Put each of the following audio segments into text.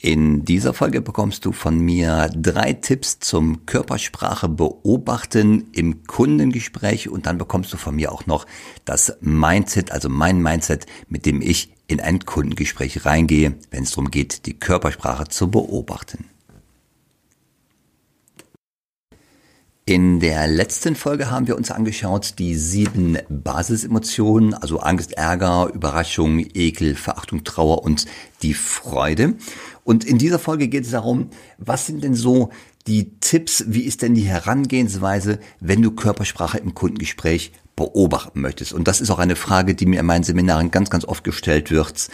In dieser Folge bekommst du von mir drei Tipps zum Körpersprache beobachten im Kundengespräch und dann bekommst du von mir auch noch das Mindset, also mein Mindset, mit dem ich in ein Kundengespräch reingehe, wenn es darum geht, die Körpersprache zu beobachten. In der letzten Folge haben wir uns angeschaut die sieben Basisemotionen, also Angst, Ärger, Überraschung, Ekel, Verachtung, Trauer und die Freude. Und in dieser Folge geht es darum, was sind denn so die Tipps, wie ist denn die Herangehensweise, wenn du Körpersprache im Kundengespräch beobachten möchtest? Und das ist auch eine Frage, die mir in meinen Seminaren ganz, ganz oft gestellt wird.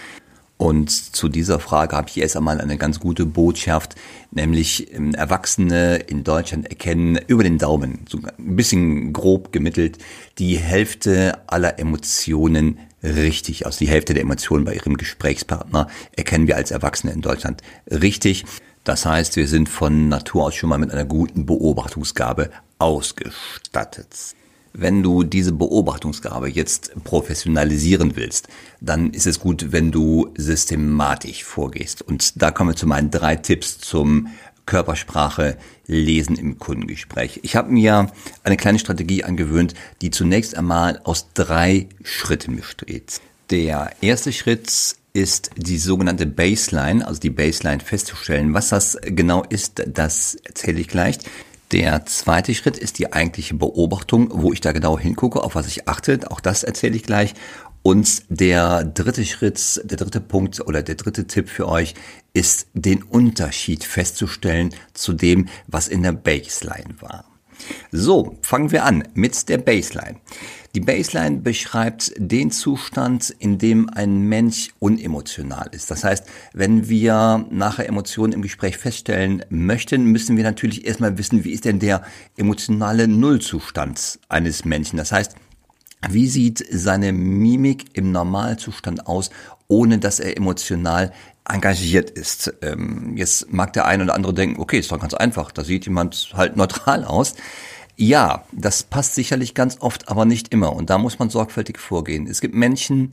Und zu dieser Frage habe ich erst einmal eine ganz gute Botschaft, nämlich ähm, Erwachsene in Deutschland erkennen über den Daumen, so ein bisschen grob gemittelt, die Hälfte aller Emotionen richtig. Also die Hälfte der Emotionen bei ihrem Gesprächspartner erkennen wir als Erwachsene in Deutschland richtig. Das heißt, wir sind von Natur aus schon mal mit einer guten Beobachtungsgabe ausgestattet. Wenn du diese Beobachtungsgabe jetzt professionalisieren willst, dann ist es gut, wenn du systematisch vorgehst. Und da kommen wir zu meinen drei Tipps zum Körpersprache lesen im Kundengespräch. Ich habe mir eine kleine Strategie angewöhnt, die zunächst einmal aus drei Schritten besteht. Der erste Schritt ist die sogenannte Baseline, also die Baseline festzustellen. Was das genau ist, das erzähle ich gleich. Der zweite Schritt ist die eigentliche Beobachtung, wo ich da genau hingucke, auf was ich achte. Auch das erzähle ich gleich. Und der dritte Schritt, der dritte Punkt oder der dritte Tipp für euch ist, den Unterschied festzustellen zu dem, was in der Baseline war. So, fangen wir an mit der Baseline. Die Baseline beschreibt den Zustand, in dem ein Mensch unemotional ist. Das heißt, wenn wir nachher Emotionen im Gespräch feststellen möchten, müssen wir natürlich erstmal wissen, wie ist denn der emotionale Nullzustand eines Menschen. Das heißt, wie sieht seine Mimik im Normalzustand aus, ohne dass er emotional engagiert ist. Ähm, jetzt mag der eine oder andere denken, okay, ist doch ganz einfach, da sieht jemand halt neutral aus. Ja, das passt sicherlich ganz oft, aber nicht immer. Und da muss man sorgfältig vorgehen. Es gibt Menschen,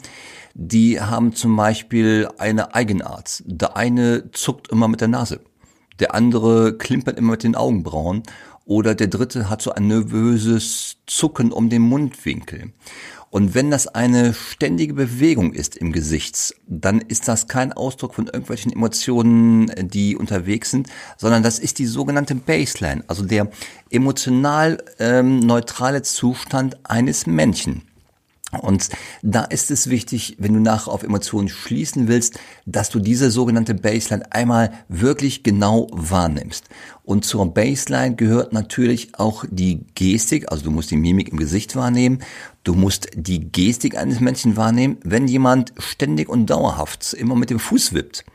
die haben zum Beispiel eine Eigenart. Der eine zuckt immer mit der Nase. Der andere klimpert immer mit den Augenbrauen. Oder der dritte hat so ein nervöses Zucken um den Mundwinkel. Und wenn das eine ständige Bewegung ist im Gesicht, dann ist das kein Ausdruck von irgendwelchen Emotionen, die unterwegs sind, sondern das ist die sogenannte Baseline, also der emotional ähm, neutrale Zustand eines Menschen. Und da ist es wichtig, wenn du nachher auf Emotionen schließen willst, dass du diese sogenannte Baseline einmal wirklich genau wahrnimmst. Und zur Baseline gehört natürlich auch die Gestik, also du musst die Mimik im Gesicht wahrnehmen, du musst die Gestik eines Menschen wahrnehmen. Wenn jemand ständig und dauerhaft immer mit dem Fuß wippt,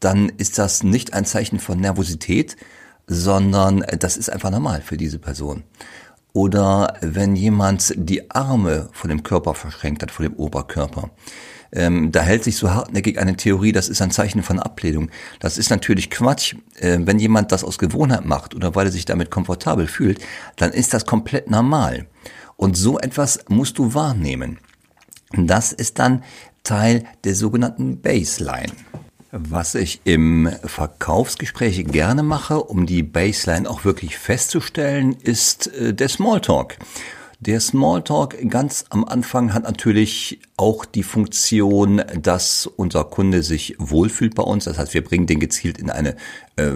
dann ist das nicht ein Zeichen von Nervosität, sondern das ist einfach normal für diese Person. Oder wenn jemand die Arme von dem Körper verschränkt hat, von dem Oberkörper. Ähm, da hält sich so hartnäckig eine Theorie, das ist ein Zeichen von Ablehnung. Das ist natürlich Quatsch. Äh, wenn jemand das aus Gewohnheit macht oder weil er sich damit komfortabel fühlt, dann ist das komplett normal. Und so etwas musst du wahrnehmen. Das ist dann Teil der sogenannten Baseline. Was ich im Verkaufsgespräch gerne mache, um die Baseline auch wirklich festzustellen, ist äh, der Smalltalk. Der Smalltalk ganz am Anfang hat natürlich auch die Funktion, dass unser Kunde sich wohlfühlt bei uns. Das heißt, wir bringen den gezielt in eine äh,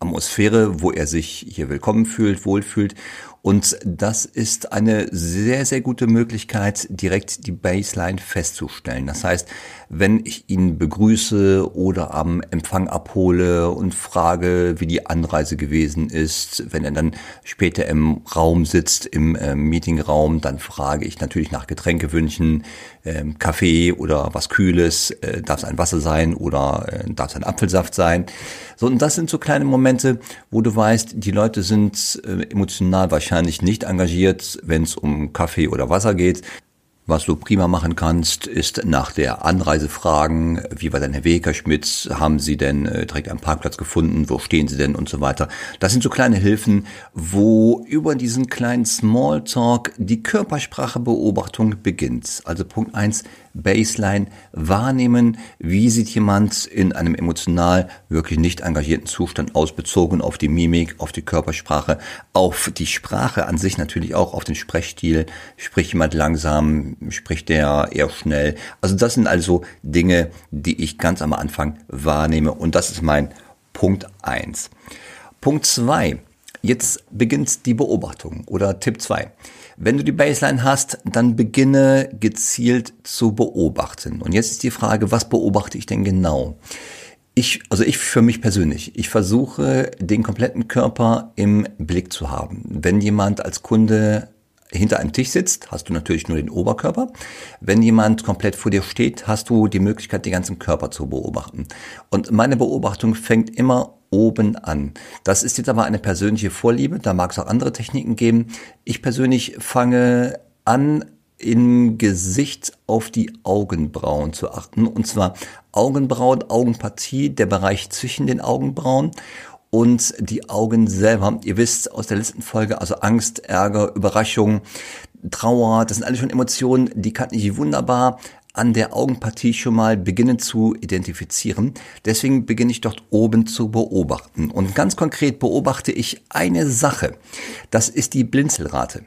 Atmosphäre, wo er sich hier willkommen fühlt, wohlfühlt. Und das ist eine sehr, sehr gute Möglichkeit, direkt die Baseline festzustellen. Das heißt, wenn ich ihn begrüße oder am Empfang abhole und frage, wie die Anreise gewesen ist, wenn er dann später im Raum sitzt, im äh, Meetingraum, dann frage ich natürlich nach Getränkewünschen, äh, Kaffee oder was Kühles, äh, darf es ein Wasser sein oder äh, darf es ein Apfelsaft sein. So, und das sind so kleine Momente, wo du weißt, die Leute sind äh, emotional wahrscheinlich nicht engagiert, wenn es um Kaffee oder Wasser geht. Was du prima machen kannst, ist nach der Anreise fragen, wie war denn Herr Weg, Herr Schmitz, haben Sie denn äh, direkt einen Parkplatz gefunden, wo stehen Sie denn und so weiter. Das sind so kleine Hilfen, wo über diesen kleinen Smalltalk die Körpersprachebeobachtung beginnt. Also Punkt eins: Baseline wahrnehmen, wie sieht jemand in einem emotional wirklich nicht engagierten Zustand aus, bezogen auf die Mimik, auf die Körpersprache, auf die Sprache an sich natürlich auch, auf den Sprechstil. Spricht jemand langsam, spricht der eher schnell. Also das sind also Dinge, die ich ganz am Anfang wahrnehme und das ist mein Punkt eins. Punkt zwei Jetzt beginnt die Beobachtung oder Tipp 2. Wenn du die Baseline hast, dann beginne gezielt zu beobachten. Und jetzt ist die Frage, was beobachte ich denn genau? Ich, also ich für mich persönlich, ich versuche den kompletten Körper im Blick zu haben. Wenn jemand als Kunde hinter einem Tisch sitzt, hast du natürlich nur den Oberkörper. Wenn jemand komplett vor dir steht, hast du die Möglichkeit, den ganzen Körper zu beobachten. Und meine Beobachtung fängt immer oben an. Das ist jetzt aber eine persönliche Vorliebe, da mag es auch andere Techniken geben. Ich persönlich fange an, im Gesicht auf die Augenbrauen zu achten. Und zwar Augenbrauen, Augenpartie, der Bereich zwischen den Augenbrauen und die Augen selber. Ihr wisst aus der letzten Folge, also Angst, Ärger, Überraschung, Trauer, das sind alles schon Emotionen, die kann ich wunderbar an der Augenpartie schon mal beginnen zu identifizieren. Deswegen beginne ich dort oben zu beobachten. Und ganz konkret beobachte ich eine Sache. Das ist die Blinzelrate.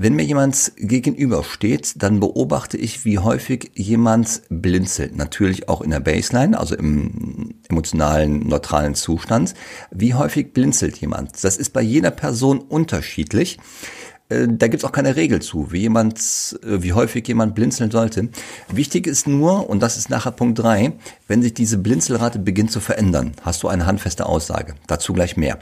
Wenn mir jemand gegenübersteht, dann beobachte ich, wie häufig jemand blinzelt. Natürlich auch in der Baseline, also im emotionalen, neutralen Zustand. Wie häufig blinzelt jemand? Das ist bei jeder Person unterschiedlich. Äh, da gibt's auch keine Regel zu, wie jemand, äh, wie häufig jemand blinzeln sollte. Wichtig ist nur, und das ist nachher Punkt drei, wenn sich diese Blinzelrate beginnt zu verändern, hast du eine handfeste Aussage. Dazu gleich mehr.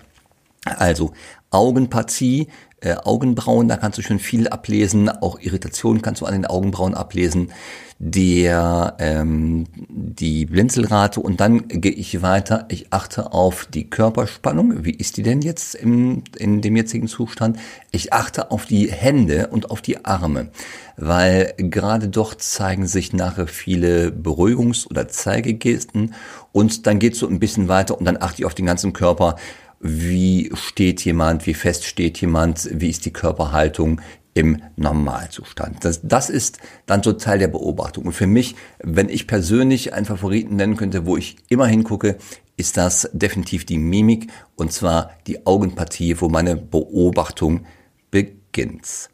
Also Augenpartie, äh, Augenbrauen, da kannst du schon viel ablesen, auch Irritationen kannst du an den Augenbrauen ablesen, der ähm, die Blinzelrate und dann gehe ich weiter. Ich achte auf die Körperspannung. Wie ist die denn jetzt im, in dem jetzigen Zustand? Ich achte auf die Hände und auf die Arme, weil gerade dort zeigen sich nachher viele Beruhigungs- oder Zeigegesten und dann geht's so ein bisschen weiter und dann achte ich auf den ganzen Körper wie steht jemand, wie fest steht jemand, wie ist die Körperhaltung im Normalzustand. Das, das ist dann so Teil der Beobachtung. Und für mich, wenn ich persönlich einen Favoriten nennen könnte, wo ich immer hingucke, ist das definitiv die Mimik und zwar die Augenpartie, wo meine Beobachtung beginnt.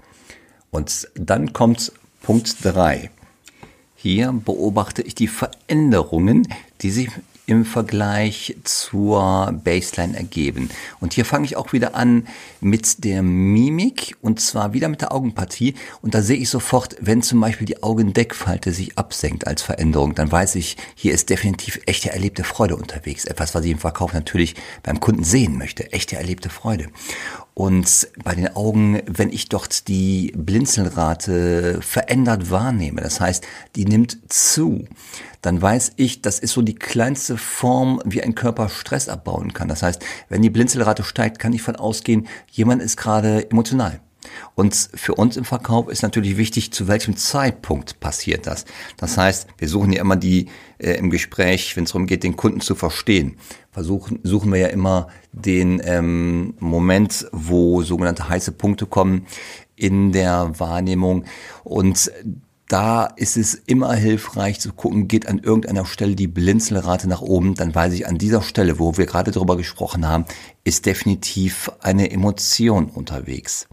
Und dann kommt Punkt drei. Hier beobachte ich die Veränderungen, die sich im Vergleich zur Baseline ergeben. Und hier fange ich auch wieder an mit der Mimik und zwar wieder mit der Augenpartie. Und da sehe ich sofort, wenn zum Beispiel die Augendeckfalte sich absenkt als Veränderung, dann weiß ich, hier ist definitiv echte erlebte Freude unterwegs. Etwas, was ich im Verkauf natürlich beim Kunden sehen möchte. Echte erlebte Freude. Und bei den Augen, wenn ich dort die Blinzelrate verändert wahrnehme, das heißt, die nimmt zu, dann weiß ich, das ist so die kleinste Form, wie ein Körper Stress abbauen kann. Das heißt, wenn die Blinzelrate steigt, kann ich von ausgehen, jemand ist gerade emotional. Und für uns im Verkauf ist natürlich wichtig, zu welchem Zeitpunkt passiert das. Das heißt, wir suchen ja immer die äh, im Gespräch, wenn es darum geht, den Kunden zu verstehen, versuchen suchen wir ja immer den ähm, Moment, wo sogenannte heiße Punkte kommen in der Wahrnehmung und da ist es immer hilfreich zu gucken, geht an irgendeiner Stelle die Blinzelrate nach oben, dann weiß ich an dieser Stelle, wo wir gerade darüber gesprochen haben, ist definitiv eine Emotion unterwegs.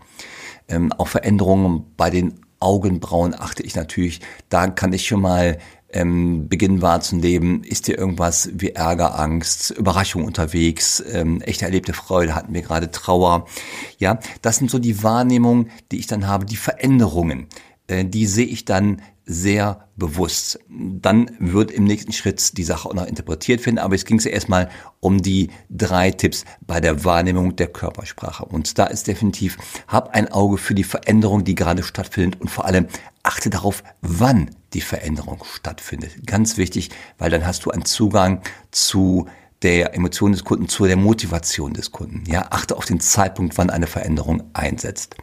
Ähm, auch Veränderungen bei den Augenbrauen achte ich natürlich. Da kann ich schon mal ähm, beginnen wahrzunehmen, ist hier irgendwas wie Ärger, Angst, Überraschung unterwegs, ähm, echte erlebte Freude, hatten wir gerade Trauer. Ja, das sind so die Wahrnehmungen, die ich dann habe, die Veränderungen. Äh, die sehe ich dann sehr bewusst. Dann wird im nächsten Schritt die Sache auch noch interpretiert werden, aber es ging ja erstmal um die drei Tipps bei der Wahrnehmung der Körpersprache. Und da ist definitiv, hab ein Auge für die Veränderung, die gerade stattfindet und vor allem achte darauf, wann die Veränderung stattfindet. Ganz wichtig, weil dann hast du einen Zugang zu der Emotion des Kunden, zu der Motivation des Kunden. Ja, achte auf den Zeitpunkt, wann eine Veränderung einsetzt.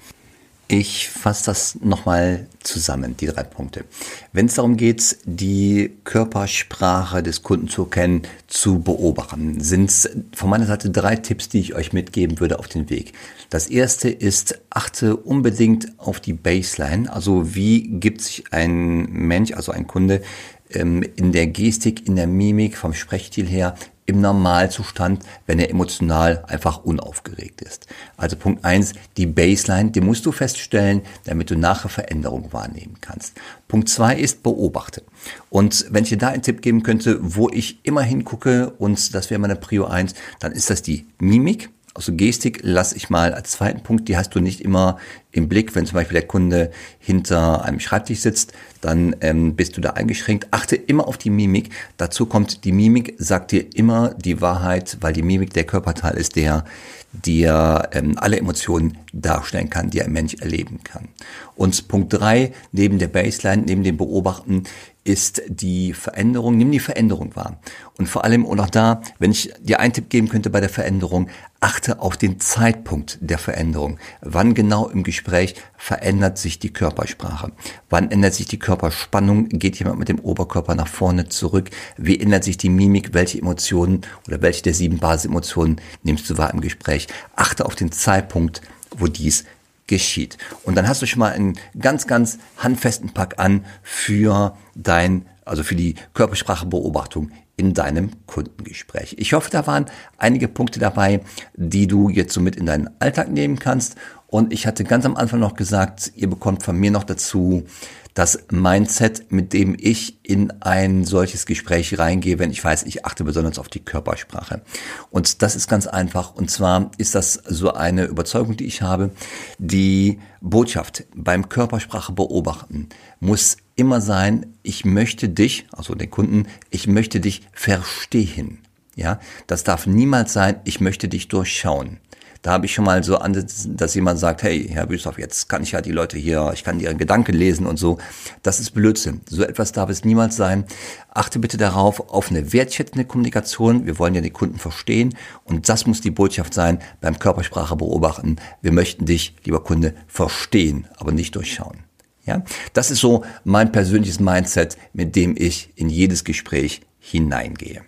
Ich fasse das nochmal zusammen, die drei Punkte. Wenn es darum geht, die Körpersprache des Kunden zu kennen, zu beobachten, sind es von meiner Seite drei Tipps, die ich euch mitgeben würde auf den Weg. Das erste ist, achte unbedingt auf die Baseline. Also wie gibt sich ein Mensch, also ein Kunde, in der Gestik, in der Mimik, vom Sprechstil her im Normalzustand, wenn er emotional einfach unaufgeregt ist. Also Punkt eins: die Baseline, die musst du feststellen, damit du nachher Veränderungen wahrnehmen kannst. Punkt zwei ist beobachte. Und wenn ich dir da einen Tipp geben könnte, wo ich immer hingucke, und das wäre meine Prio eins, dann ist das die Mimik. Also Gestik lasse ich mal als zweiten Punkt, die hast du nicht immer im Blick. Wenn zum Beispiel der Kunde hinter einem Schreibtisch sitzt, dann ähm, bist du da eingeschränkt. Achte immer auf die Mimik. Dazu kommt, die Mimik sagt dir immer die Wahrheit, weil die Mimik der Körperteil ist, der dir ähm, alle Emotionen darstellen kann, die ein Mensch erleben kann. Und Punkt drei neben der Baseline, neben dem Beobachten, ist die Veränderung, nimm die Veränderung wahr. Und vor allem, und auch da, wenn ich dir einen Tipp geben könnte bei der Veränderung, achte auf den Zeitpunkt der Veränderung. Wann genau im Gespräch verändert sich die Körpersprache? Wann ändert sich die Körperspannung? Geht jemand mit dem Oberkörper nach vorne zurück? Wie ändert sich die Mimik? Welche Emotionen oder welche der sieben Basisemotionen nimmst du wahr im Gespräch? Achte auf den Zeitpunkt, wo dies geschieht. Und dann hast du schon mal einen ganz, ganz handfesten Pack an für dein, also für die Körpersprachebeobachtung in deinem Kundengespräch. Ich hoffe, da waren einige Punkte dabei, die du jetzt so mit in deinen Alltag nehmen kannst. Und ich hatte ganz am Anfang noch gesagt, ihr bekommt von mir noch dazu das Mindset, mit dem ich in ein solches Gespräch reingehe, wenn ich weiß, ich achte besonders auf die Körpersprache. Und das ist ganz einfach. Und zwar ist das so eine Überzeugung, die ich habe. Die Botschaft beim Körpersprache beobachten muss immer sein, ich möchte dich, also den Kunden, ich möchte dich verstehen. Ja, das darf niemals sein, ich möchte dich durchschauen. Da habe ich schon mal so an, dass jemand sagt, hey, Herr Büshoff, jetzt kann ich ja die Leute hier, ich kann ihren Gedanken lesen und so. Das ist Blödsinn. So etwas darf es niemals sein. Achte bitte darauf, auf eine wertschätzende Kommunikation. Wir wollen ja die Kunden verstehen. Und das muss die Botschaft sein beim Körpersprache beobachten. Wir möchten dich, lieber Kunde, verstehen, aber nicht durchschauen. Ja, das ist so mein persönliches Mindset, mit dem ich in jedes Gespräch hineingehe.